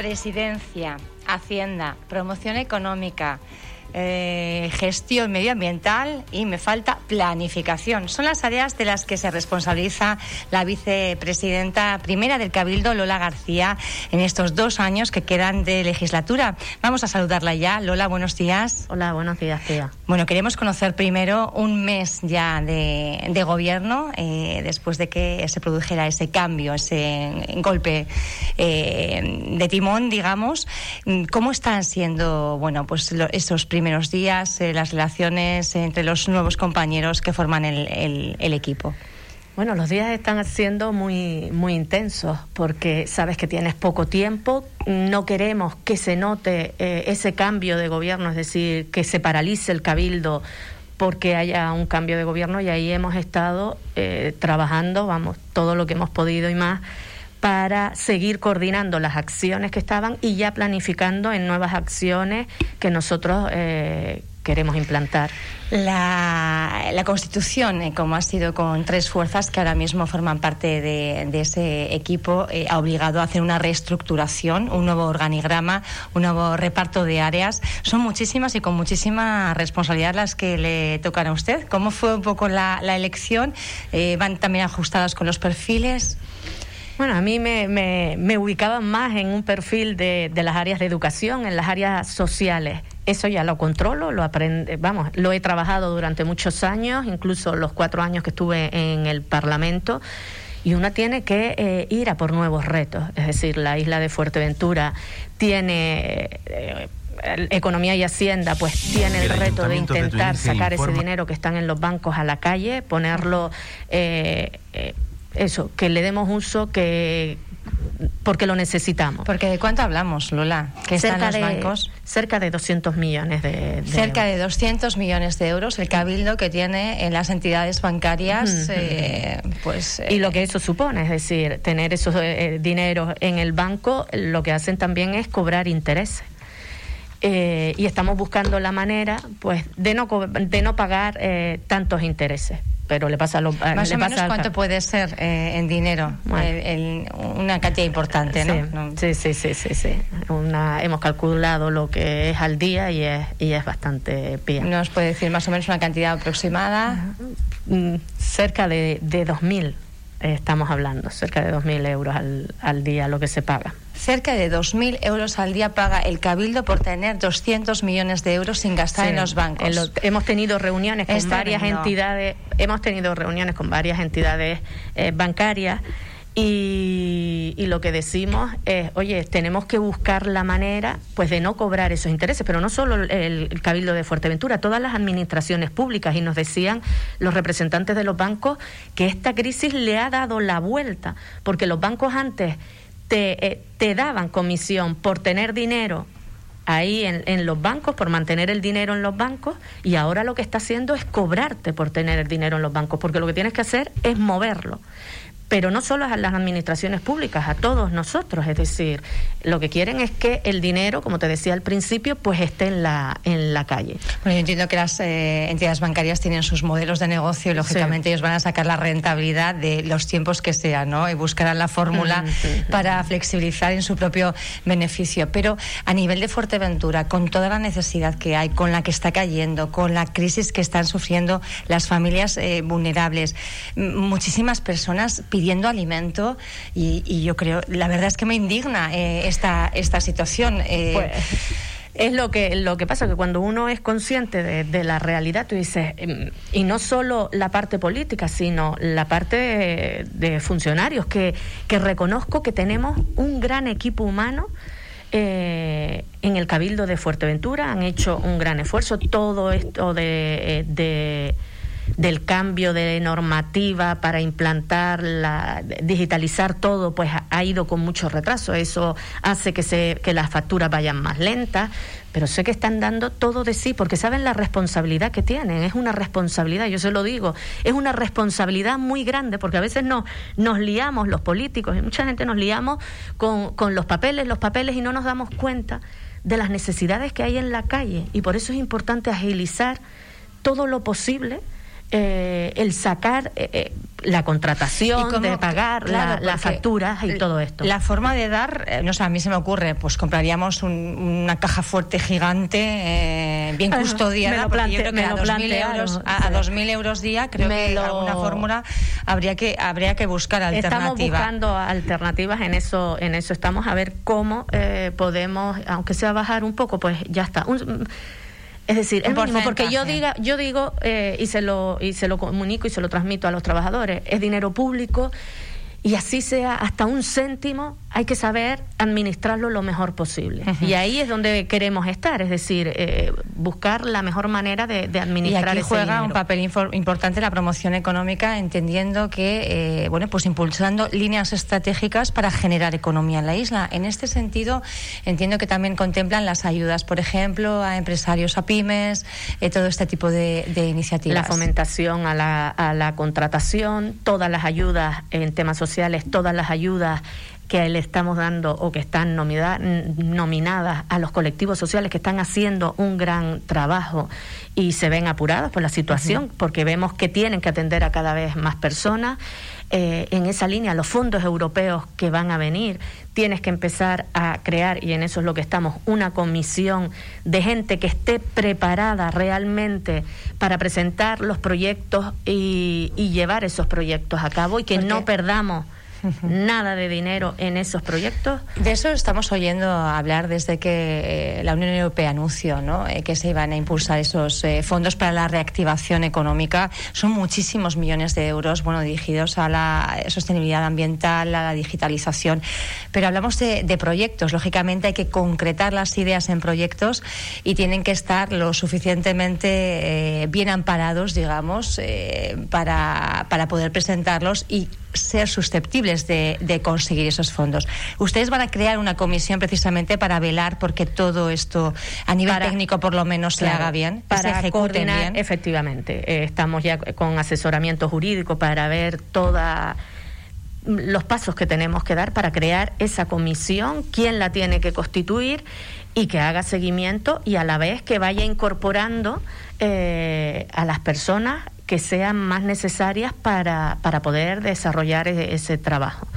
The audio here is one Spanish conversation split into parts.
Presidencia, Hacienda, Promoción Económica, eh, gestión medioambiental y me falta planificación. Son las áreas de las que se responsabiliza la vicepresidenta primera del Cabildo, Lola García, en estos dos años que quedan de legislatura. Vamos a saludarla ya. Lola, buenos días. Hola, buenos días, tía. Bueno, queremos conocer primero un mes ya de, gobierno, eh, después de que se produjera ese cambio, ese golpe eh, de timón, digamos. ¿Cómo están siendo, bueno, pues esos primeros primeros días, eh, las relaciones entre los nuevos compañeros que forman el, equipo? Bueno, los días están siendo muy, muy intensos porque sabes que tienes poco tiempo, no queremos que se note eh, ese cambio de gobierno, es decir, que se paralice el cabildo porque haya un cambio de gobierno y ahí hemos estado eh, trabajando, vamos, todo lo que hemos podido y más para seguir coordinando las acciones que estaban y ya planificando en nuevas acciones que nosotros eh, queremos implantar. La, Constitución, eh, como ha sido con tres fuerzas que ahora mismo forman parte de, ese equipo, eh, ha obligado a hacer una reestructuración, un nuevo organigrama, un nuevo reparto de áreas. Son muchísimas y con muchísima responsabilidad las que le tocan a usted. ¿Cómo fue un poco la, elección? ¿Van también ajustadas con los perfiles? Bueno, a mí me, me, ubicaban más en un perfil de, las áreas de educación, en las áreas sociales. Eso ya lo controlo, lo aprende, vamos, lo he trabajado durante muchos años, incluso los cuatro años que estuve en el Parlamento y una tiene que eh, ir a por nuevos retos. Es decir, la isla de Fuerteventura tiene eh, Economía y Hacienda, pues tiene el, reto de intentar sacar ese dinero que están en los bancos a la calle, ponerlo. Eh, eso, que le demos uso, que porque lo necesitamos. Porque ¿de cuánto hablamos, Lola? Que cerca están los bancos. Cerca de 200 millones de, Cerca de 200 millones de euros el cabildo que tiene en las entidades bancarias, eh, pues... y lo que eso supone, es decir, tener esos eh, dineros en el banco, lo que hacen también es cobrar intereses. Eh, y estamos buscando la manera pues de no de no pagar eh, tantos intereses pero le pasa a los más o menos cuánto puede ser eh, en dinero una cantidad importante ¿no? Sí, sí, sí, sí, sí, Una, hemos calculado lo que es al día y es, y es bastante bien. ¿Nos puede decir más o menos una cantidad aproximada? Mm, cerca de, de 2.000 estamos hablando, cerca de 2.000 euros al, al día lo que se paga. Cerca de 2.000 euros al día paga el Cabildo por tener 200 millones de euros sin gastar en los bancos. hemos tenido reuniones con varias entidades, hemos tenido reuniones con varias entidades eh, bancarias y, lo que decimos es, oye, tenemos que buscar la manera pues de no cobrar esos intereses, pero no solo el, Cabildo de Fuerteventura, todas las administraciones públicas. Y nos decían los representantes de los bancos que esta crisis le ha dado la vuelta, porque los bancos antes te, eh, te daban comisión por tener dinero ahí en, los bancos, por mantener el dinero en los bancos, y ahora lo que está haciendo es cobrarte por tener el dinero en los bancos, porque lo que tienes que hacer es moverlo pero no solo a las administraciones públicas, a todos nosotros. Es decir, lo que quieren es que el dinero, como te decía al principio, pues esté en la, en la calle. Bueno, yo entiendo que las eh, entidades bancarias tienen sus modelos de negocio y, lógicamente, ellos van a sacar la rentabilidad de los tiempos que sean, ¿no? Y buscarán la fórmula mm, para flexibilizar en su propio beneficio. Pero a nivel de Fuerteventura, con toda la necesidad que hay, con la que está cayendo, con la crisis que están sufriendo las familias eh, vulnerables, muchísimas personas pidiendo alimento y, yo creo, la verdad es que me indigna eh, esta, esta situación. Eh. Pues, es lo que, lo que pasa, que cuando uno es consciente de, la realidad, tú dices, em, y no solo la parte política, sino la parte de, funcionarios, que, que, reconozco que tenemos un gran equipo humano. Eh, en el Cabildo de Fuerteventura han hecho un gran esfuerzo. Todo esto de del cambio de normativa para implantar la digitalizar todo pues ha ido con mucho retraso. Eso hace que se que las facturas vayan más lentas pero sé que están dando todo de sí porque saben la responsabilidad que tienen. Es una responsabilidad yo se lo digo es una responsabilidad muy grande porque a veces no nos liamos los políticos y mucha gente nos liamos con, con los papeles los papeles y no nos damos cuenta de las necesidades que hay en la calle. Y por eso es importante agilizar todo lo posible eh, el sacar, eh, eh, la contratación, de pagar las facturas y todo esto. La forma de dar, eh, no sé, a mí se me ocurre, pues compraríamos una caja fuerte gigante, eh, bien custodiada, porque yo creo que a 2.000 euros, a, 2000 euros día, creo que alguna fórmula habría que habría que buscar alternativas. Estamos buscando alternativas en eso, en eso estamos a ver cómo eh, podemos, aunque sea bajar un poco, pues ya está. Es decir, el mínimo, porque yo diga, yo digo eh, y se lo y se lo comunico y se lo transmito a los trabajadores, es dinero público y así sea hasta un céntimo, hay que saber administrarlo lo mejor posible. Y ahí es donde queremos estar, es decir, eh, buscar la mejor manera de, administrar. Y aquí juega un papel importante la promoción económica, entendiendo que, eh, bueno, pues impulsando líneas estratégicas para generar economía en la isla. En este sentido, entiendo que también contemplan las ayudas, por ejemplo, a empresarios, a pymes, eh, todo este tipo de, de, iniciativas. La fomentación a la, a la contratación, todas las ayudas en temas sociales todas las ayudas que le estamos dando o que están nominadas a los colectivos sociales que están haciendo un gran trabajo y se ven apurados por la situación, porque vemos que tienen que atender a cada vez más personas. Eh, en esa línea, los fondos europeos que van a venir, tienes que empezar a crear, y en eso es lo que estamos, una comisión de gente que esté preparada realmente para presentar los proyectos y, llevar esos proyectos a cabo y que no perdamos nada de dinero en esos proyectos. De eso estamos oyendo hablar desde que eh, la Unión Europea anunció. Eh, que se iban a impulsar esos eh, fondos para la reactivación económica. Son muchísimos millones de euros bueno, dirigidos a la sostenibilidad ambiental, a la digitalización. Pero hablamos de, proyectos. Lógicamente hay que concretar las ideas en proyectos y tienen que estar lo suficientemente bien amparados, digamos, para, para poder presentarlos y ser susceptibles de, conseguir esos fondos. Ustedes van a crear una comisión precisamente para velar porque todo esto a nivel técnico por lo menos se haga bien, para se coordinar, bien. Efectivamente, eh, estamos ya con asesoramiento jurídico para ver toda los pasos que tenemos que dar para crear esa comisión, quién la tiene que constituir y que haga seguimiento y a la vez que vaya incorporando eh, a las personas que sean más necesarias para, para poder desarrollar e-, ese trabajo.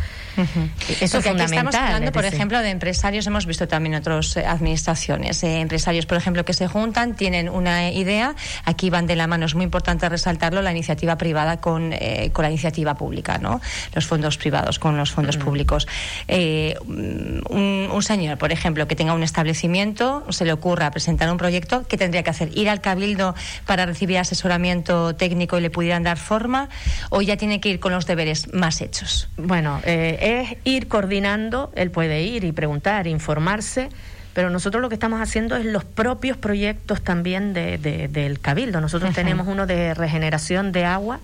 Eso es fundamental. estamos hablando, por ejemplo, de empresarios, hemos visto también otras eh, administraciones, eh, empresarios, por ejemplo, que se juntan, tienen una idea, aquí van de la mano, es muy importante resaltarlo, la iniciativa privada con, eh, con la iniciativa pública, ¿no? Los fondos privados con los fondos públicos. un, señor, por ejemplo, que tenga un establecimiento, se le ocurra presentar un proyecto, ¿qué tendría que hacer? ¿Ir al cabildo para recibir asesoramiento técnico y le pudieran dar forma? ¿O ya tiene que ir con los deberes más hechos? Bueno, eh, es ir coordinando, él puede ir y preguntar, informarse, pero nosotros lo que estamos haciendo es los propios proyectos también de, del Cabildo. Nosotros tenemos uno de regeneración de agua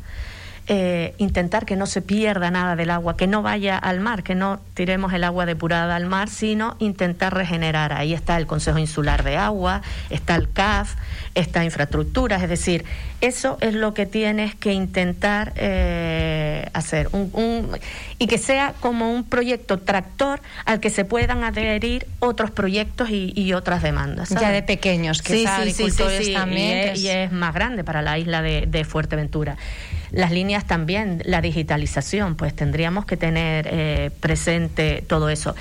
eh, intentar que no se pierda nada del agua, que no vaya al mar, que no tiremos el agua depurada al mar, sino intentar regenerar. Ahí está el Consejo Insular de Agua, está el CAF, está infraestructuras, es decir, eso es lo que tienes que intentar eh, hacer un, y que sea como un proyecto tractor al que se puedan adherir otros proyectos y, otras demandas. Ya de pequeños, que sí, sí, sí, también. Y es, más grande para la isla de, de Fuerteventura. Las líneas también, la digitalización, pues tendríamos que tener eh, presente todo eso.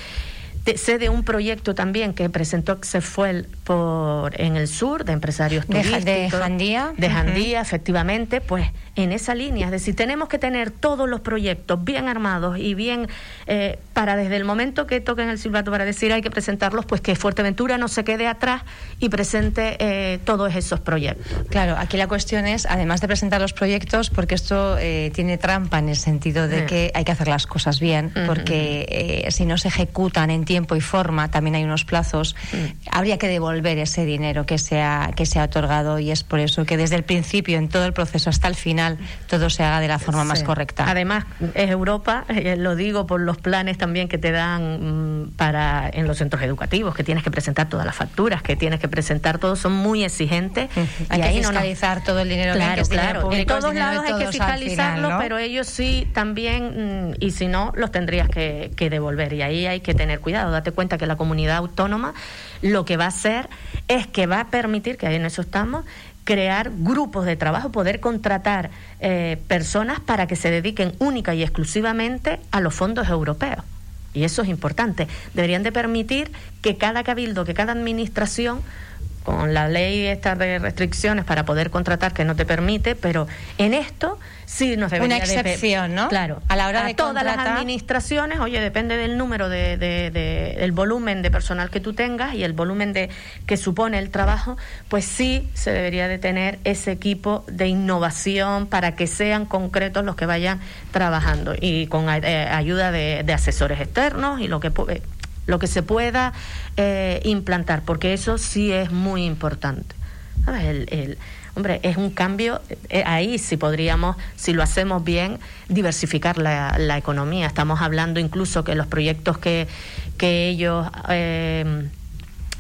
Sé de un proyecto también que presentó Xefuel por en el sur de empresarios turísticos de Jandía. de Jandía efectivamente pues en esa línea. Es decir tenemos que tener todos los proyectos bien armados y bien eh, para desde el momento que toquen el silbato para decir hay que presentarlos pues que Fuerteventura no se quede atrás y presente eh, todos esos proyectos. Claro aquí la cuestión es además de presentar los proyectos porque esto eh, tiene trampa en el sentido de que hay que hacer las cosas bien porque si no se ejecutan en tiempo tiempo y forma, también hay unos plazos, mm. habría que devolver ese dinero que se, ha, que se ha otorgado y es por eso que desde el principio, en todo el proceso hasta el final, todo se haga de la forma más correcta. Además, es Europa, eh, lo digo por los planes también que te dan mm, para en los centros educativos, que tienes que presentar todas las facturas, que tienes que presentar todo, son muy exigentes. Hay que fiscalizar todo el dinero claro, que claro. en todos lados hay que fiscalizarlo, pero ellos sí también, mm, y si no, los tendrías que, que devolver. Y ahí hay que tener cuidado Date cuenta que la comunidad autónoma lo que va a hacer es que va a permitir, que en eso estamos, crear grupos de trabajo, poder contratar eh, personas para que se dediquen única y exclusivamente a los fondos europeos. Y eso es importante. Deberían de permitir que cada cabildo, que cada administración con la ley esta de restricciones para poder contratar que no te permite, pero en esto sí nos debería una excepción, ¿no? Claro, a la hora de todas las administraciones, oye, depende del número de, de, del volumen de personal que tú tengas y el volumen de que supone el trabajo, pues sí se debería de tener ese equipo de innovación para que sean concretos los que vayan trabajando y con eh, ayuda de, de asesores externos y lo que lo que se pueda eh, implantar, porque eso sí es muy importante. El, hombre, es un cambio, eh, ahí sí podríamos, si lo hacemos bien, diversificar la, la, economía. Estamos hablando incluso que los proyectos que, que ellos eh,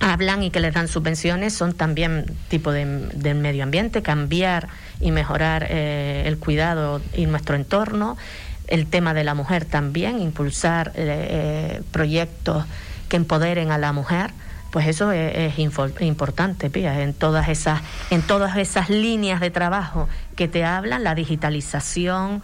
hablan y que les dan subvenciones son también tipo de, del medio ambiente, cambiar y mejorar el cuidado y nuestro entorno el tema de la mujer también, impulsar eh, proyectos que empoderen a la mujer, pues eso es, importante, Pía, en todas esas, en todas esas líneas de trabajo que te hablan, la digitalización,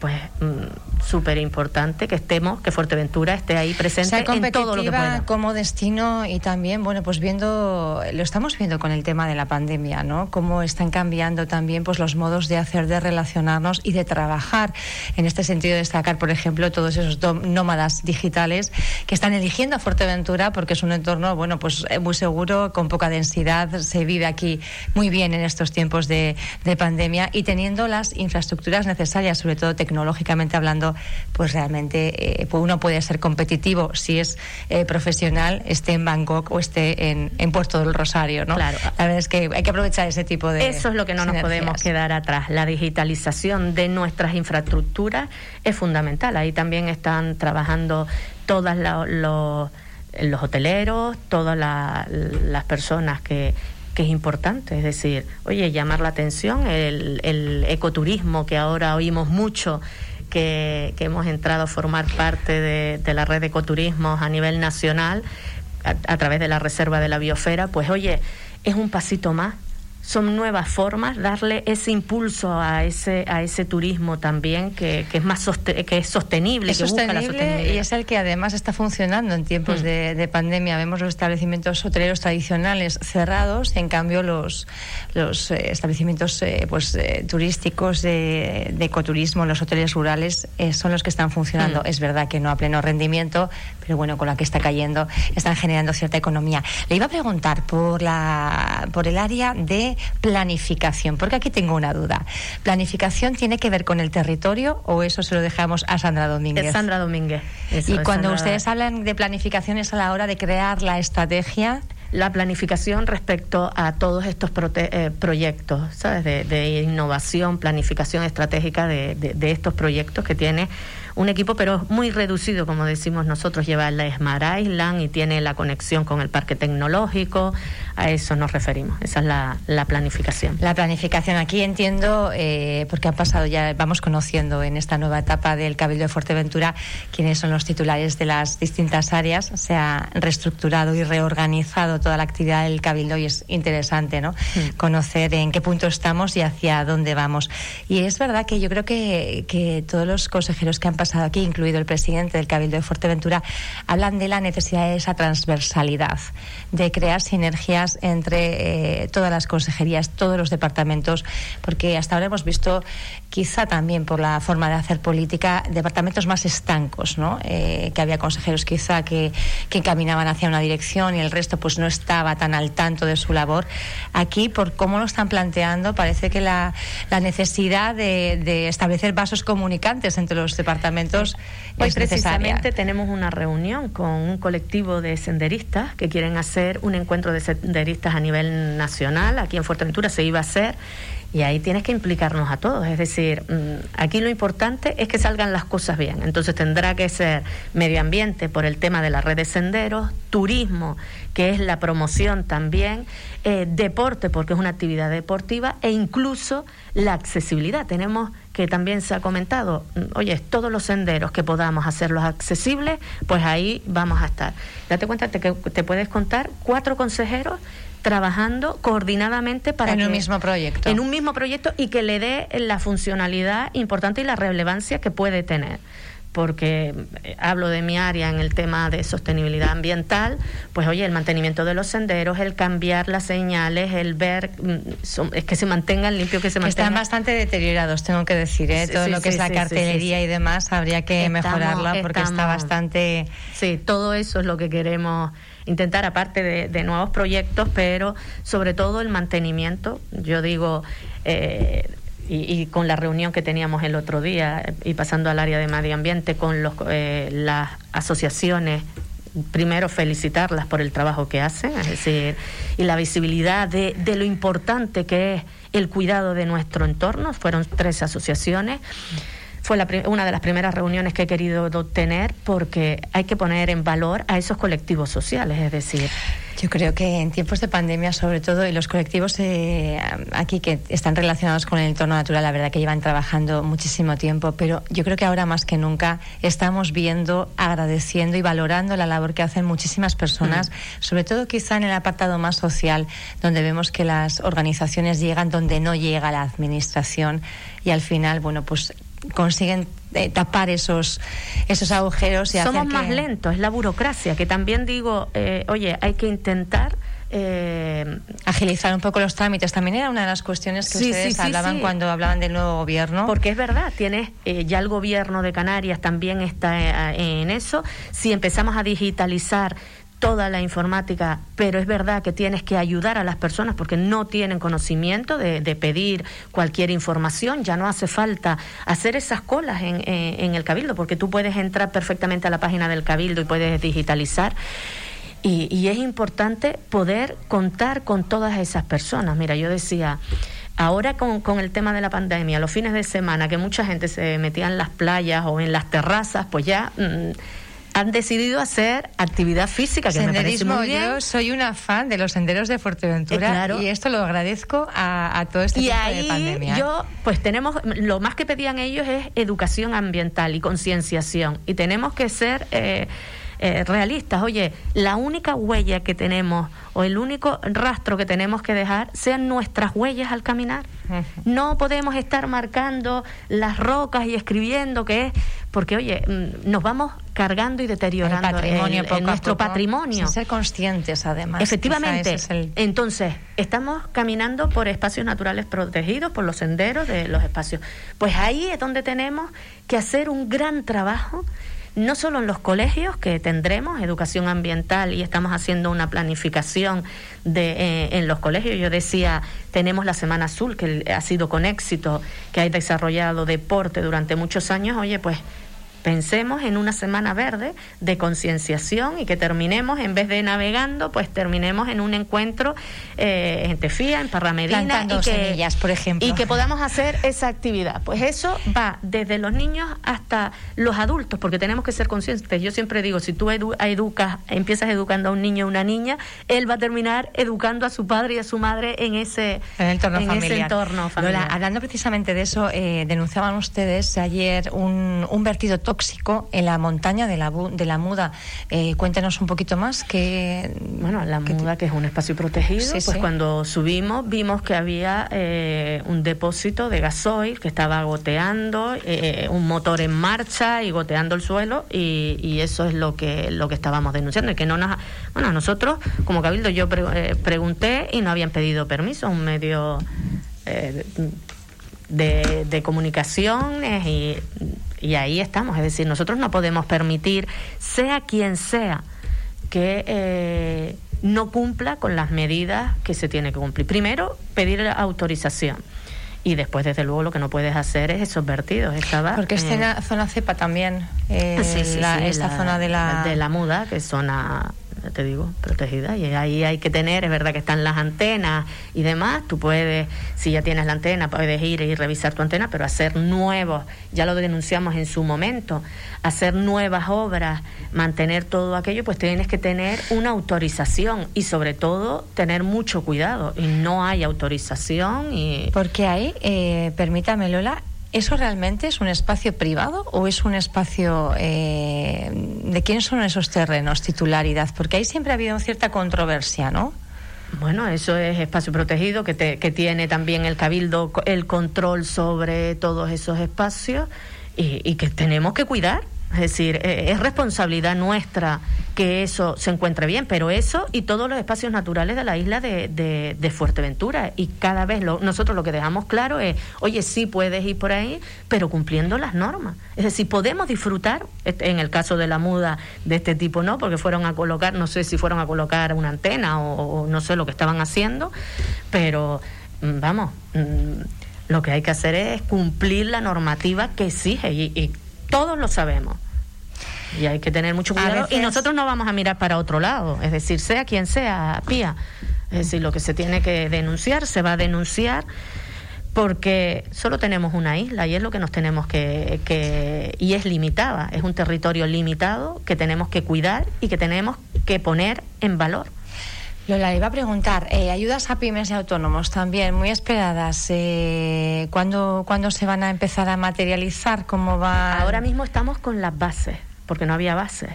pues mm, súper importante que estemos, que Fuerteventura esté ahí presente en todo lo que pueda. como destino y también, bueno, pues viendo, lo estamos viendo con el tema de la pandemia, ¿no? Cómo están cambiando también pues los modos de hacer, de relacionarnos y de trabajar. En este sentido, destacar, por ejemplo, todos esos nómadas digitales que están eligiendo a Fuerteventura porque es un entorno, bueno, pues eh, muy seguro, con poca densidad, se vive aquí muy bien en estos tiempos de, de pandemia y teniendo las infraestructuras necesarias, sobre todo tecnológicas tecnológicamente hablando, pues realmente eh, pues uno puede ser competitivo si es eh, profesional, esté en Bangkok o esté en, en, Puerto del Rosario, ¿no? Claro. La verdad es que hay que aprovechar ese tipo de. Eso es lo que no nos podemos quedar atrás. La digitalización de nuestras infraestructuras es fundamental. Ahí también están trabajando todas los los hoteleros, todas las personas que, que es importante, es decir, oye, llamar la atención, el, el ecoturismo que ahora oímos mucho, que, que, hemos entrado a formar parte de, la red de ecoturismos a nivel nacional a, a través de la Reserva de la Biosfera, pues oye, es un pasito más son nuevas formas, darle ese impulso a ese a ese turismo también que, que es más que es sostenible, que busca la sostenibilidad. y es el que además está funcionando en tiempos mm. de, de, pandemia. Vemos los establecimientos hoteleros tradicionales cerrados, en cambio los los eh, establecimientos eh, pues eh, turísticos de, de, ecoturismo, los hoteles rurales son los que están funcionando. Mm. Es verdad que no a pleno rendimiento, pero bueno, con la que está cayendo están generando cierta economía. Le iba a preguntar por la por el área de planificación? Porque aquí tengo una duda. ¿Planificación tiene que ver con el territorio o eso se lo dejamos a Sandra Domínguez? Sandra Domínguez. y cuando ustedes hablan de planificación es a la hora de crear la estrategia la planificación respecto a todos estos eh, proyectos, ¿sabes? De, innovación, planificación estratégica de, de, estos proyectos que tiene un equipo, pero muy reducido, como decimos nosotros, lleva la Smart Island y tiene la conexión con el parque tecnológico, a eso nos referimos, esa es la, la planificación. La planificación, aquí entiendo, eh, porque han pasado ya, vamos conociendo en esta nueva etapa del Cabildo de Fuerteventura quiénes son los titulares de las distintas áreas, se ha reestructurado y reorganizado toda la actividad del Cabildo y es interesante, ¿no? Mm. Conocer en qué punto estamos y hacia dónde vamos. Y es verdad que yo creo que, que todos los consejeros que han pasado aquí, incluido el presidente del Cabildo de Fuerteventura, hablan de la necesidad de esa transversalidad, de crear sinergias entre eh, todas las consejerías, todos los departamentos, porque hasta ahora hemos visto, quizá también por la forma de hacer política, departamentos más estancos, ¿no? Eh, que había consejeros quizá que, que caminaban hacia una dirección y el resto pues no estaba tan al tanto de su labor. Aquí, por cómo lo están planteando, parece que la, la necesidad de, de establecer vasos comunicantes entre los departamentos Hoy precisamente tenemos una reunión con un colectivo de senderistas que quieren hacer un encuentro de a nivel nacional. Aquí en Fuerteventura se iba a hacer y ahí tienes que implicarnos a todos. Es decir, mm, aquí lo importante es que salgan las cosas bien. Entonces tendrá que ser medio ambiente por el tema de la red de senderos, turismo, que es la promoción también, eh, deporte, porque es una actividad deportiva, e incluso la accesibilidad. Tenemos que también se ha comentado, mm, oye, todos los senderos que podamos hacerlos accesibles, pues ahí vamos a estar. Date cuenta que te puedes contar cuatro consejeros trabajando coordinadamente para en un mismo proyecto. En un mismo proyecto y que le dé la funcionalidad importante y la relevancia que puede tener porque eh, hablo de mi área en el tema de sostenibilidad ambiental, pues oye, el mantenimiento de los senderos, el cambiar las señales, el ver, mm, es que se mantengan limpios, que se mantengan. Están bastante deteriorados, tengo que decir, ¿eh? todo lo que es la cartelería y demás, habría que mejorarla porque está bastante... Sí, todo eso es lo que queremos intentar, aparte de, nuevos proyectos, pero sobre todo el mantenimiento. Yo digo, eh, y, con la reunión que teníamos el otro día y pasando al área de medio ambiente con los, eh, las asociaciones primero felicitarlas por el trabajo que hacen, es decir, y la visibilidad de, de, lo importante que es el cuidado de nuestro entorno. Fueron tres asociaciones. Fue la, una de las primeras reuniones que he querido tener porque hay que poner en valor a esos colectivos sociales, es decir, yo creo que en tiempos de pandemia, sobre todo, y los colectivos eh, aquí que están relacionados con el entorno natural, la verdad que llevan trabajando muchísimo tiempo, pero yo creo que ahora más que nunca estamos viendo, agradeciendo y valorando la labor que hacen muchísimas personas, sobre todo quizá en el apartado más social, donde vemos que las organizaciones llegan donde no llega la administración y al final, bueno, pues consiguen eh, tapar esos esos agujeros y somos más lentos es la burocracia que también digo eh, oye hay que intentar eh, agilizar un poco los trámites. También era una de las cuestiones que ustedes hablaban cuando hablaban del nuevo gobierno. Porque es verdad tienes ya el gobierno de Canarias también está en eso. Si empezamos a digitalizar toda la informática, pero es verdad que tienes que ayudar a las personas porque no tienen conocimiento de, pedir cualquier información. Ya no hace falta hacer esas colas en, en, el Cabildo, porque tú puedes entrar perfectamente a la página del Cabildo y puedes digitalizar. Y, y es importante poder contar con todas esas personas. Mira, yo decía, Ahora con, con, el tema de la pandemia, los fines de semana, que mucha gente se metía en las playas o en las terrazas, pues ya mm, han decidido hacer actividad física, que me parece muy bien. Yo soy una fan de los senderos de Fuerteventura eh, y esto lo agradezco a, todo este y ahí de pandemia. Yo, pues tenemos, lo más que pedían ellos es educación ambiental y concienciación y tenemos que ser eh, eh, realistas. Oye, la única huella que tenemos o el único rastro que tenemos que dejar sean nuestras huellas al caminar. No podemos estar marcando las rocas y escribiendo que es, porque oye, mm, nos vamos cargando y deteriorando patrimonio, nuestro patrimonio. ser conscientes, además. Efectivamente. Entonces, estamos caminando por espacios naturales protegidos, por los senderos de los espacios. Pues ahí es donde tenemos que hacer un gran trabajo no solo en los colegios, que tendremos educación ambiental y estamos haciendo una planificación de, eh, en los colegios. Yo decía, tenemos la Semana Azul, que ha sido con éxito, que ha desarrollado deporte durante muchos años. Oye, pues pensemos en una semana verde de concienciación y que terminemos, en vez de navegando, pues terminemos en un encuentro eh, en Tefía, en Parramedina. y que, por ejemplo. Y que podamos hacer esa actividad. Pues eso va desde los niños hasta los adultos, porque tenemos que ser conscientes. Yo siempre digo, si tú educas, empiezas educando a un niño o una niña, él va a terminar educando a su padre y a su madre en ese, entorno, familiar. Ese entorno familiar. hablando precisamente de eso, eh, denunciaban ustedes ayer un, un vertido tóxico en la montaña de la, de la Muda. Eh, cuéntanos un poquito más que... Bueno, la Muda, que es un espacio protegido, pues cuando subimos vimos que había eh, un depósito de gasoil que estaba goteando, eh, un motor en marcha y goteando el suelo y, eso es lo que, lo que estábamos denunciando. Y que no nos... Bueno, nosotros como Cabildo yo pregunté y no habían pedido permiso. A un medio... de, de comunicaciones y y ahí estamos, es decir, nosotros no podemos permitir, sea quien sea, que eh, no cumpla con las medidas que se tiene que cumplir. Primero, pedir la autorización. Y después, desde luego, lo que no puedes hacer es esos vertidos. Estaba, Porque es zona cepa también, eh, esta zona de la... De la muda, que es zona te digo, protegida. Y ahí hay que tener, es verdad que están las antenas y demás. Tú puedes, si ya tienes la antena, puedes ir y revisar tu antena, pero hacer nuevos, ya lo denunciamos en su momento, hacer nuevas obras, mantener todo aquello, pues tienes que tener una autorización y sobre todo tener mucho cuidado. Y no hay autorización. y Porque ahí, eh, permítame Lola, ¿Eso realmente es un espacio privado o es un espacio eh, de quién son esos terrenos, titularidad? Porque ahí siempre ha habido cierta controversia, ¿no? Bueno, eso es espacio protegido que, que tiene también el cabildo el control sobre todos esos espacios y que tenemos que cuidar es decir, eh, es responsabilidad nuestra que eso se encuentre bien, pero eso y todos los espacios naturales de la isla de, de, Fuerteventura. Y cada vez nosotros lo que dejamos claro es, oye, sí puedes ir por ahí, pero cumpliendo las normas. Es decir, podemos disfrutar, en el caso de la muda de este tipo, no, porque fueron a colocar, no sé si fueron a colocar una antena o, no sé lo que estaban haciendo, pero mm, vamos, mm, lo que hay que hacer es cumplir la normativa que exige y todos lo sabemos. Y hay que tener mucho cuidado. Y nosotros no vamos a mirar para otro lado. Es decir, sea quien sea, pía. Es decir, lo que se tiene que denunciar, se va a denunciar porque solo tenemos una isla y es lo que nos tenemos que, que, y es limitada, es un territorio limitado que tenemos que cuidar y que tenemos que poner en valor. Lola, iba a preguntar, eh, ayudas a pymes y autónomos también, muy esperadas. Eh, ¿cuándo, se van a empezar a materializar? ¿Cómo va? Ahora mismo estamos con las bases, porque no había bases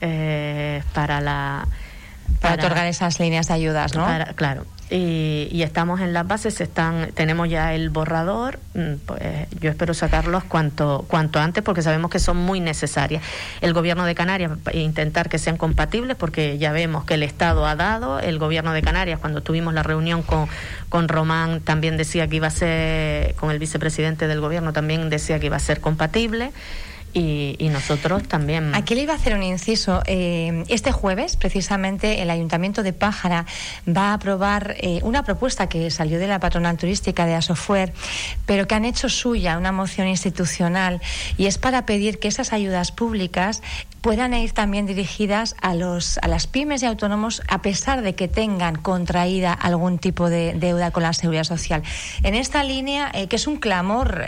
eh, para la... Para, otorgar esas líneas de ayudas, ¿no? claro y, estamos en las bases, están, tenemos ya el borrador, mm, pues yo espero sacarlos cuanto, cuanto antes porque sabemos que son muy necesarias. El gobierno de Canarias intentar que sean compatibles porque ya vemos que el Estado ha dado, el gobierno de Canarias cuando tuvimos la reunión con, con Román también decía que iba a ser, con el vicepresidente del gobierno también decía que iba a ser compatible. Y, nosotros también. Aquí le iba a hacer un inciso. Eh, este jueves, precisamente, el Ayuntamiento de Pájara va a aprobar eh, una propuesta que salió de la patronal turística de Asofuer, pero que han hecho suya una moción institucional y es para pedir que esas ayudas públicas puedan ir también dirigidas a, los, a las pymes y autónomos a pesar de que tengan contraída algún tipo de deuda con la seguridad social. En esta línea, eh, que es un clamor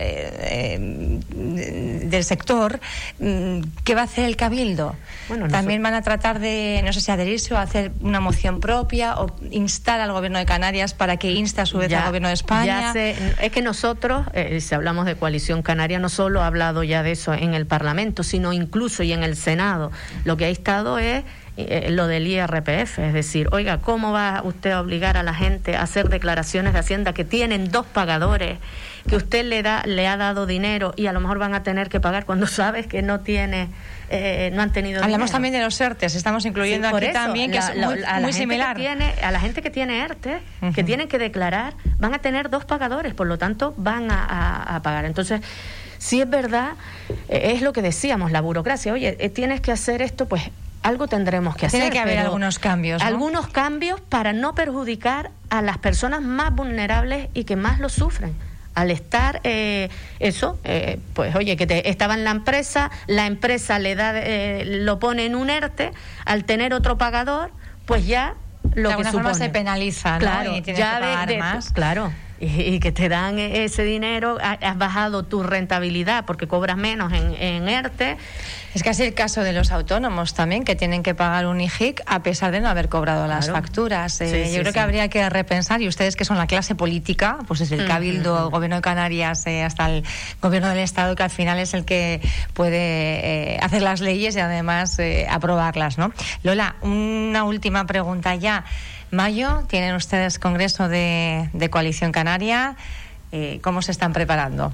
del sector, Mm, ¿qué va a hacer el Cabildo? Bueno, También van a tratar de, no sé si adherirse o hacer una moción propia o instar al Gobierno de Canarias para que inste a su vez al Gobierno de España. es que nosotros, eh, si hablamos de coalición canaria, no solo ha hablado ya de eso en el Parlamento, sino incluso y en el Senado. Lo que ha estado es eh, lo del IRPF, es decir, oiga, ¿cómo va usted a obligar a la gente a hacer declaraciones de Hacienda que tienen dos pagadores? que usted le da le ha dado dinero y a lo mejor van a tener que pagar cuando sabes que no tiene eh, no han tenido hablamos también de los ERTES estamos incluyendo aquí también que es muy, similar. tiene, a la gente que tiene ERTE que tienen que declarar van a tener dos pagadores por lo tanto van a, pagar. Entonces si es verdad eh, es lo que decíamos la burocracia oye eh, tienes que hacer esto pues algo tendremos que hacer. Tiene que haber algunos cambios. Algunos cambios para no perjudicar a las personas más vulnerables y que más lo sufren al estar eh, eso, eh, pues oye, que te, estaba en la empresa, la empresa le da, eh, lo pone en un ERTE, al tener otro pagador, pues ya lo de que alguna forma se penaliza, ¿no? Claro, y ya que pagar más. Claro, y, que te dan ese dinero, has bajado tu rentabilidad porque cobras menos en, en ERTE. Es casi el caso de los autónomos también, que tienen que pagar un IJIC a pesar de no haber cobrado las facturas. Eh, yo creo que habría que repensar, y ustedes que son la clase política, pues desde el Cabildo, el Gobierno de Canarias, eh, hasta el Gobierno del Estado, que al final es el que puede eh, hacer las leyes y además aprobarlas. ¿no? Lola, una última pregunta ya mayo tienen ustedes Congreso de, Coalición Canaria. Eh, ¿Cómo se están preparando?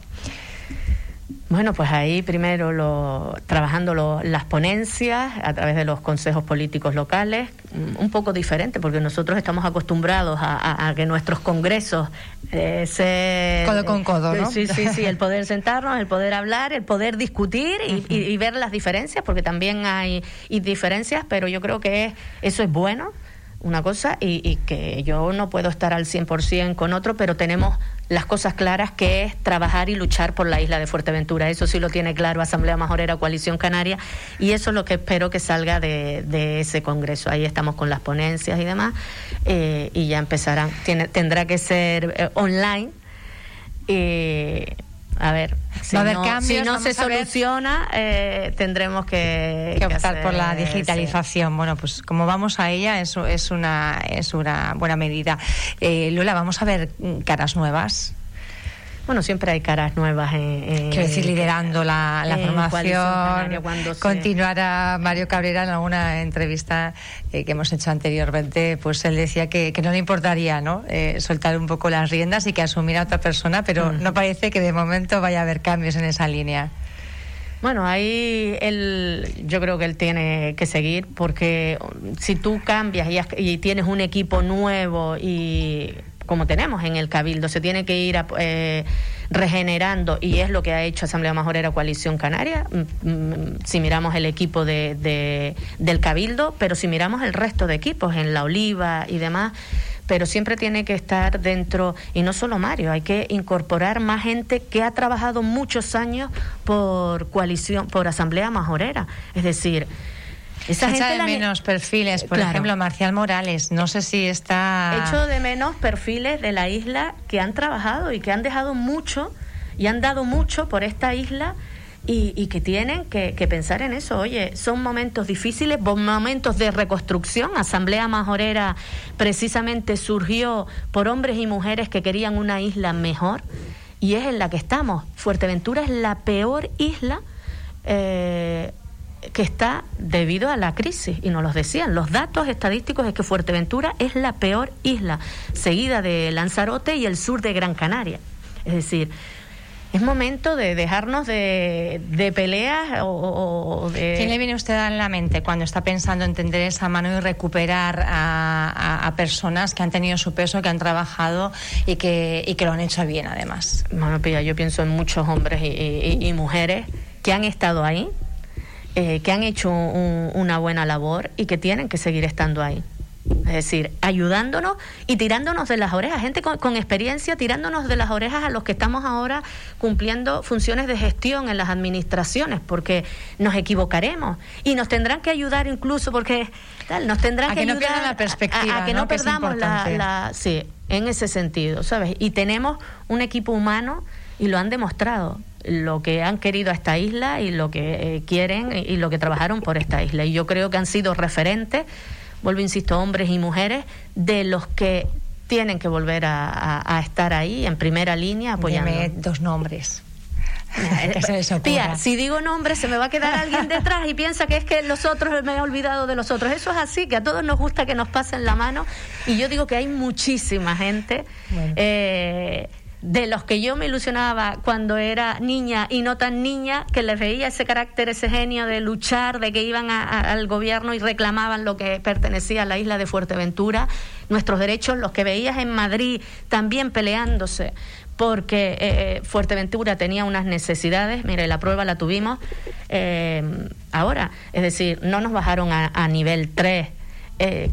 Bueno, pues ahí primero lo, trabajando las ponencias a través de los consejos políticos locales, mm, un poco diferente, porque nosotros estamos acostumbrados a, que nuestros congresos eh, se... Codo con codo, ¿no? Sí, sí, sí, el poder sentarnos, el poder hablar, el poder discutir y, ver las diferencias, porque también hay diferencias, pero yo creo que eso es bueno una cosa y, que yo no puedo estar al 100% con otro, pero tenemos las cosas claras que es trabajar y luchar por la isla de Fuerteventura. Eso sí lo tiene claro Asamblea Majorera, Coalición Canaria, y eso es lo que espero que salga de, ese Congreso. Ahí estamos con las ponencias y demás, eh, y ya empezarán. Tiene, tendrá que ser eh, online. Eh, a ver, si no, se soluciona, eh, tendremos que, optar por la digitalización. Bueno, pues como vamos a ella, eso es una, es una buena medida. Eh, Lola, vamos a ver caras nuevas. Bueno, siempre hay caras nuevas. En, Quiero decir, liderando la, formación. Continuará Mario Cabrera en alguna entrevista eh, que hemos hecho anteriormente, pues él decía que, no le importaría ¿no? Eh, soltar un poco las riendas y que asumiera a otra persona, pero no parece que de momento vaya a haber cambios en esa línea. Bueno, ahí él, yo creo que él tiene que seguir porque si tú cambias y, y tienes un equipo nuevo y como tenemos en el Cabildo, se tiene que ir eh, regenerando y es lo que ha hecho Asamblea Majorera Coalición Canaria, mm, mm, si miramos el equipo de, del Cabildo, pero si miramos el resto de equipos, en La Oliva y demás, pero siempre tiene que estar dentro, y no solo Mario, hay que incorporar más gente que ha trabajado muchos años por coalición, por Asamblea Majorera, es decir, esa gente de menos perfiles, por ejemplo, Marcial Morales, no sé si está... Hecho de menos perfiles de la isla que han trabajado y que han dejado mucho y han dado mucho por esta isla y, que tienen que, pensar en eso. Oye, son momentos difíciles, momentos de reconstrucción. Asamblea Majorera precisamente surgió por hombres y mujeres que querían una isla mejor y es en la que estamos. Fuerteventura es la peor isla. Eh, que está debido a la crisis, y nos los decían. Los datos estadísticos es que Fuerteventura es la peor isla, seguida de Lanzarote y el sur de Gran Canaria. Es decir, es momento de dejarnos de, de peleas o, de... ¿Quién le viene usted a la mente cuando está pensando en tender esa mano y recuperar a, personas que han tenido su peso, que han trabajado y que, y que lo han hecho bien además? Bueno, Pilla, yo pienso en muchos hombres y mujeres que han estado ahí, eh, que han hecho una buena labor y que tienen que seguir estando ahí. Es decir, ayudándonos y tirándonos de las orejas, gente con, experiencia tirándonos de las orejas a los que estamos ahora cumpliendo funciones de gestión en las administraciones, porque nos equivocaremos. Y nos tendrán que ayudar incluso porque tal, nos tendrán que, ayudar la perspectiva, a, que no, perdamos la, la, sí, en ese sentido, ¿sabes? Y tenemos un equipo humano y lo han demostrado lo que han querido a esta isla y lo que eh, quieren y lo que trabajaron por esta isla. Y yo creo que han sido referentes, vuelvo, insisto, hombres y mujeres, de los que tienen que volver a, estar ahí en primera línea apoyando. dos nombres. Tía, si digo nombres se me va a quedar alguien detrás y piensa que es que los otros me he olvidado de los otros. Eso es así, que a todos nos gusta que nos pasen la mano. Y yo digo que hay muchísima gente. Eh, de los que yo me ilusionaba cuando era niña y no tan niña, que les veía ese carácter, ese genio de luchar, de que iban al gobierno y reclamaban lo que pertenecía a la isla de Fuerteventura, nuestros derechos, los que veías en Madrid también peleándose porque eh, eh, Fuerteventura tenía unas necesidades, mire, la prueba la tuvimos eh, ahora, es decir, no nos bajaron a, a nivel 3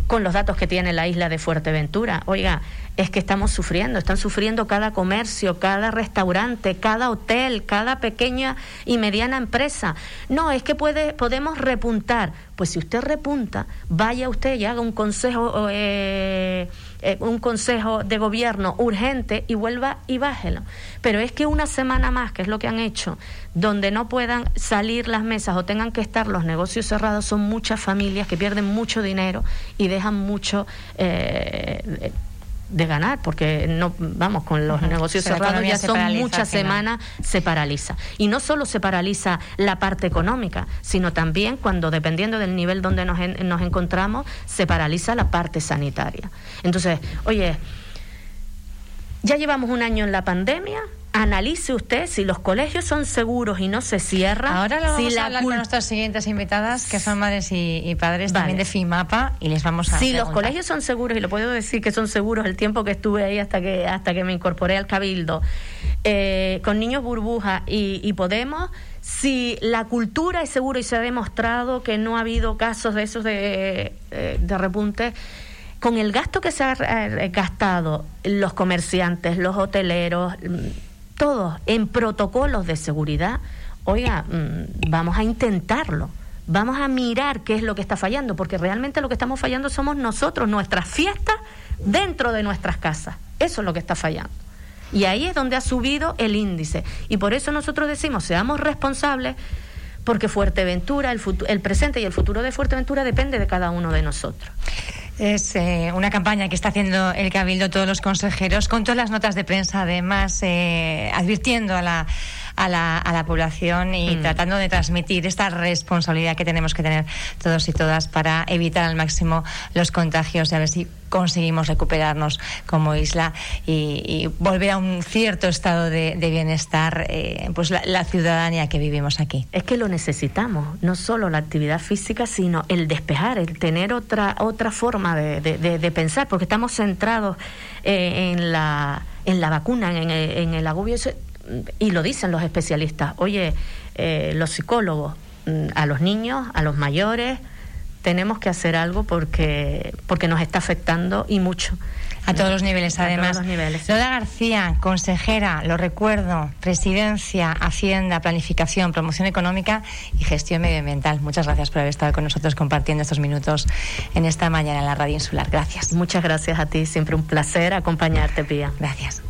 con los datos que tiene la isla de Fuerteventura. Oiga, es que estamos sufriendo, están sufriendo cada comercio, cada restaurante, cada hotel, cada pequeña y mediana empresa. No, es que puede, podemos repuntar. Pues si usted repunta, vaya usted y haga un consejo, eh, eh, un consejo de gobierno urgente y vuelva y bájelo. Pero es que una semana más, que es lo que han hecho, donde no puedan salir las mesas o tengan que estar los negocios cerrados, son muchas familias que pierden mucho dinero y dejan mucho eh, de ganar, porque no vamos con los negocios cerrados ya son muchas semanas se paraliza. Y no solo se paraliza la parte económica, sino también cuando dependiendo del nivel donde nos, nos encontramos se paraliza la parte sanitaria. Entonces, oye, ya llevamos un año en la pandemia, analice usted si los colegios son seguros y no se cierran. Ahora lo vamos a hablar con nuestras siguientes invitadas, que son madres y, padres también de FIMAPA, y les vamos a Si los colegios son seguros, y lo puedo decir que son seguros el tiempo que estuve ahí hasta que, hasta que me incorporé al Cabildo, eh, con niños burbuja y, Podemos, si la cultura es segura y se ha demostrado que no ha habido casos de esos de, eh, de repunte, con el gasto que se ha eh, gastado los comerciantes, los hoteleros, todos en protocolos de seguridad, oiga, mm, vamos a intentarlo. Vamos a mirar qué es lo que está fallando, porque realmente lo que estamos fallando somos nosotros, nuestras fiestas dentro de nuestras casas. Eso es lo que está fallando. Y ahí es donde ha subido el índice. Y por eso nosotros decimos, seamos responsables, porque Fuerteventura, el, el presente y el futuro de Fuerteventura depende de cada uno de nosotros. Es eh, una campaña que está haciendo el Cabildo, todos los consejeros, con todas las notas de prensa, además, eh, advirtiendo a la, a la, a la población y mm. tratando de transmitir esta responsabilidad que tenemos que tener todos y todas para evitar al máximo los contagios y a ver si conseguimos recuperarnos como isla y, volver a un cierto estado de, bienestar, eh, pues la, ciudadanía que vivimos aquí. Es que lo necesitamos, no solo la actividad física, sino el despejar, el tener otra, otra forma de, pensar, porque estamos centrados eh, en, la, en la vacuna, en el, en el agobio, y lo dicen los especialistas. Oye, eh, los psicólogos, mm, a los niños, a los mayores, tenemos que hacer algo porque, porque nos está afectando y mucho. A todos los niveles, además. Lola García, consejera, lo recuerdo, presidencia, Hacienda, Planificación, Promoción Económica y Gestión Medioambiental. Muchas gracias por haber estado con nosotros compartiendo estos minutos en esta mañana en la Radio Insular. Gracias. Muchas gracias a ti, siempre un placer acompañarte, Pía. Gracias.